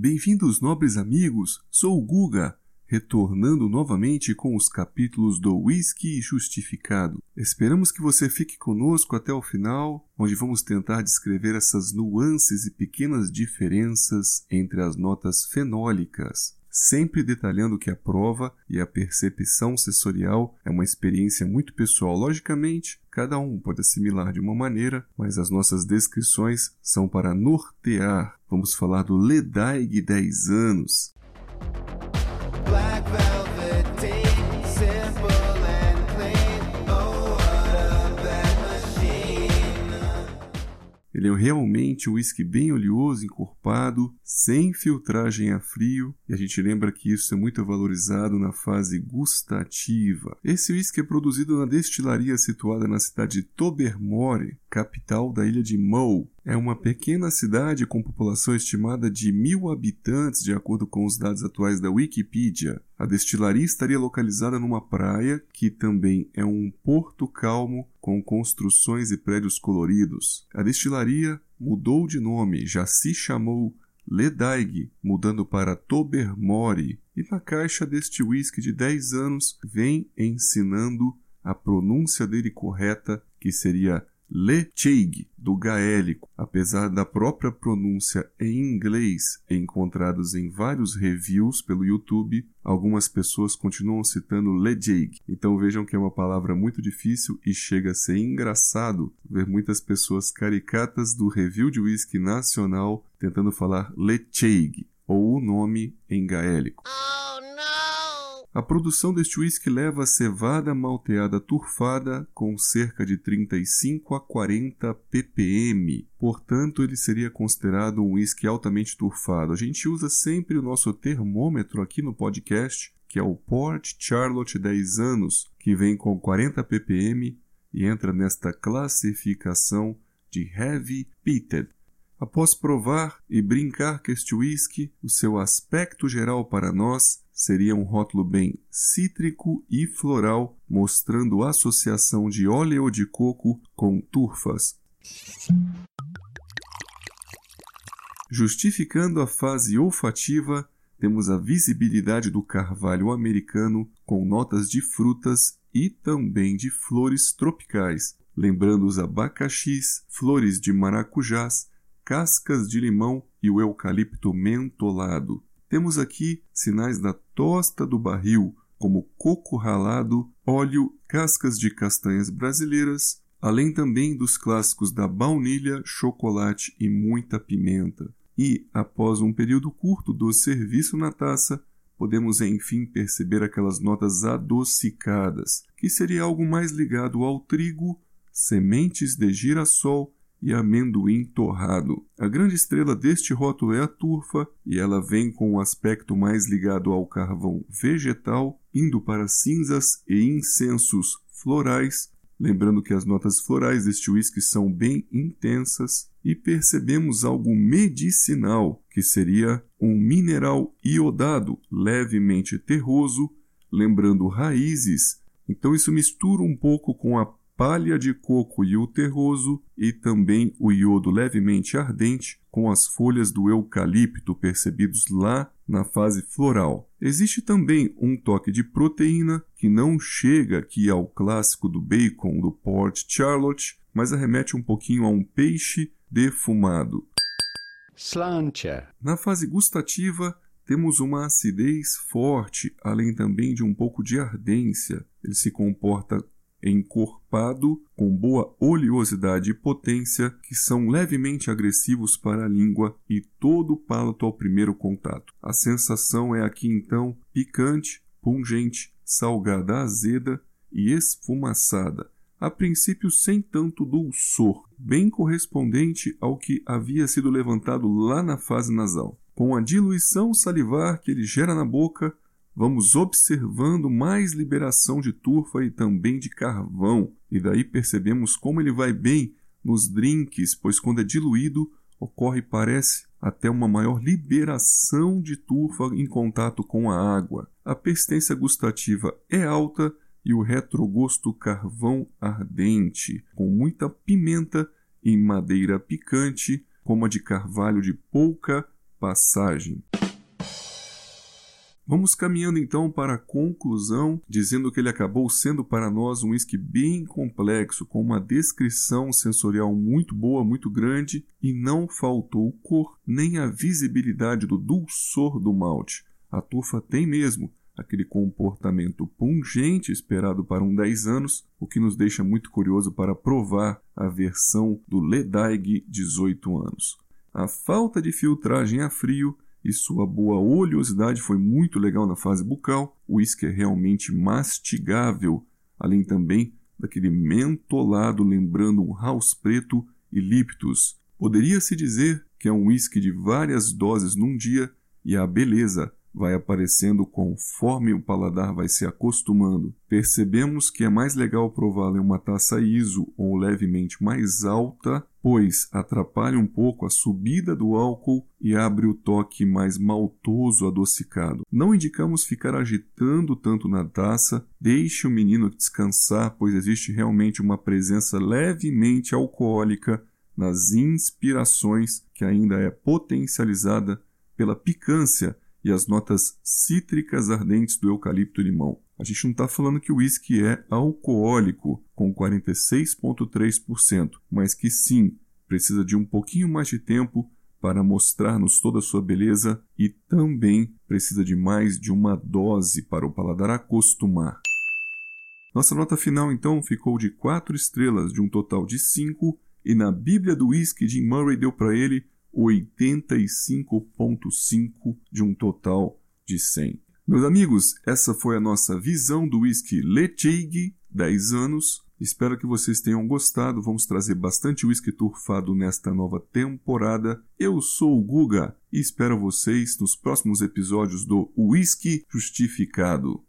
Bem-vindos, nobres amigos. Sou o Guga, retornando novamente com os capítulos do Whisky Justificado. Esperamos que você fique conosco até o final, onde vamos tentar descrever essas nuances e pequenas diferenças entre as notas fenólicas sempre detalhando que a prova e a percepção sensorial é uma experiência muito pessoal. Logicamente, cada um pode assimilar de uma maneira, mas as nossas descrições são para nortear. Vamos falar do Ledaig 10 anos. Black Ele é realmente um whisky bem oleoso, encorpado, sem filtragem a frio, e a gente lembra que isso é muito valorizado na fase gustativa. Esse whisky é produzido na destilaria situada na cidade de Tobermory, capital da ilha de Mull, é uma pequena cidade com população estimada de mil habitantes, de acordo com os dados atuais da Wikipedia. A destilaria estaria localizada numa praia, que também é um porto calmo com construções e prédios coloridos. A destilaria mudou de nome, já se chamou Ledaig, mudando para Tobermory, e na caixa deste whisky de 10 anos vem ensinando a pronúncia dele correta, que seria Lecheig, do gaélico, apesar da própria pronúncia em inglês encontrados em vários reviews pelo YouTube, algumas pessoas continuam citando Lecheig. Então vejam que é uma palavra muito difícil e chega a ser engraçado ver muitas pessoas caricatas do review de whisky nacional tentando falar Lecheig, ou o nome em gaélico. Oh, a produção deste whisky leva a cevada malteada turfada com cerca de 35 a 40 ppm. Portanto, ele seria considerado um whisky altamente turfado. A gente usa sempre o nosso termômetro aqui no podcast, que é o Port Charlotte 10 anos, que vem com 40 ppm e entra nesta classificação de Heavy Peated. Após provar e brincar com este whisky, o seu aspecto geral para nós seria um rótulo bem cítrico e floral, mostrando associação de óleo de coco com turfas. Justificando a fase olfativa, temos a visibilidade do carvalho americano com notas de frutas e também de flores tropicais, lembrando os abacaxis, flores de maracujás, cascas de limão e o eucalipto mentolado. Temos aqui sinais da tosta do barril, como coco ralado, óleo, cascas de castanhas brasileiras, além também dos clássicos da baunilha, chocolate e muita pimenta. E, após um período curto do serviço na taça, podemos enfim perceber aquelas notas adocicadas, que seria algo mais ligado ao trigo, sementes de girassol e amendoim torrado. A grande estrela deste rótulo é a turfa e ela vem com um aspecto mais ligado ao carvão vegetal, indo para cinzas e incensos florais, lembrando que as notas florais deste whisky são bem intensas, e percebemos algo medicinal, que seria um mineral iodado levemente terroso, lembrando raízes. Então isso mistura um pouco com a palha de coco e o terroso, e também o iodo levemente ardente, com as folhas do eucalipto percebidos lá na fase floral. Existe também um toque de proteína que não chega aqui ao clássico do bacon do Port Charlotte, mas arremete um pouquinho a um peixe defumado. Slantia. Na fase gustativa, temos uma acidez forte, além também de um pouco de ardência. Ele se comporta encorpado, com boa oleosidade e potência, que são levemente agressivos para a língua e todo o palato ao primeiro contato. A sensação é aqui então picante, pungente, salgada azeda e esfumaçada, a princípio sem tanto dulçor, bem correspondente ao que havia sido levantado lá na fase nasal. Com a diluição salivar que ele gera na boca, vamos observando mais liberação de turfa e também de carvão, e daí percebemos como ele vai bem nos drinks, pois quando é diluído ocorre, parece, até uma maior liberação de turfa em contato com a água. A persistência gustativa é alta e o retrogosto carvão ardente, com muita pimenta e madeira picante, como a de carvalho de pouca passagem. Vamos caminhando então para a conclusão, dizendo que ele acabou sendo para nós um whisky bem complexo, com uma descrição sensorial muito boa, muito grande, e não faltou cor, nem a visibilidade do dulçor do malte. A tufa tem mesmo aquele comportamento pungente esperado para um 10 anos, o que nos deixa muito curioso para provar a versão do Ledaig 18 anos. A falta de filtragem a frio e sua boa oleosidade foi muito legal na fase bucal. O uísque é realmente mastigável, além também daquele mentolado lembrando um house preto e liptus. Poderia-se dizer que é um uísque de várias doses num dia e a beleza vai aparecendo conforme o paladar vai se acostumando. Percebemos que é mais legal prová-lo em uma taça ISO ou levemente mais alta, pois atrapalha um pouco a subida do álcool e abre o toque mais maltoso adocicado. Não indicamos ficar agitando tanto na taça, deixe o menino descansar, pois existe realmente uma presença levemente alcoólica nas inspirações que ainda é potencializada pela picância e as notas cítricas ardentes do eucalipto e limão. A gente não está falando que o uísque é alcoólico, com 46,3%, mas que sim, precisa de um pouquinho mais de tempo para mostrar-nos toda a sua beleza e também precisa de mais de uma dose para o paladar acostumar. Nossa nota final então ficou de 4 estrelas de um total de 5 e na Bíblia do Whisky Jim Murray deu para ele 85,5 de um total de 100. Meus amigos, essa foi a nossa visão do whisky Lecheig, 10 anos. Espero que vocês tenham gostado. Vamos trazer bastante whisky turfado nesta nova temporada. Eu sou o Guga e espero vocês nos próximos episódios do Whisky Justificado.